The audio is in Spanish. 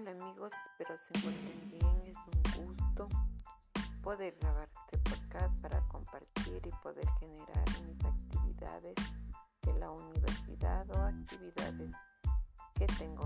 Hola amigos, espero se encuentren bien. Es un gusto poder grabar este podcast para compartir y poder generar mis actividades de la universidad o actividades que tengo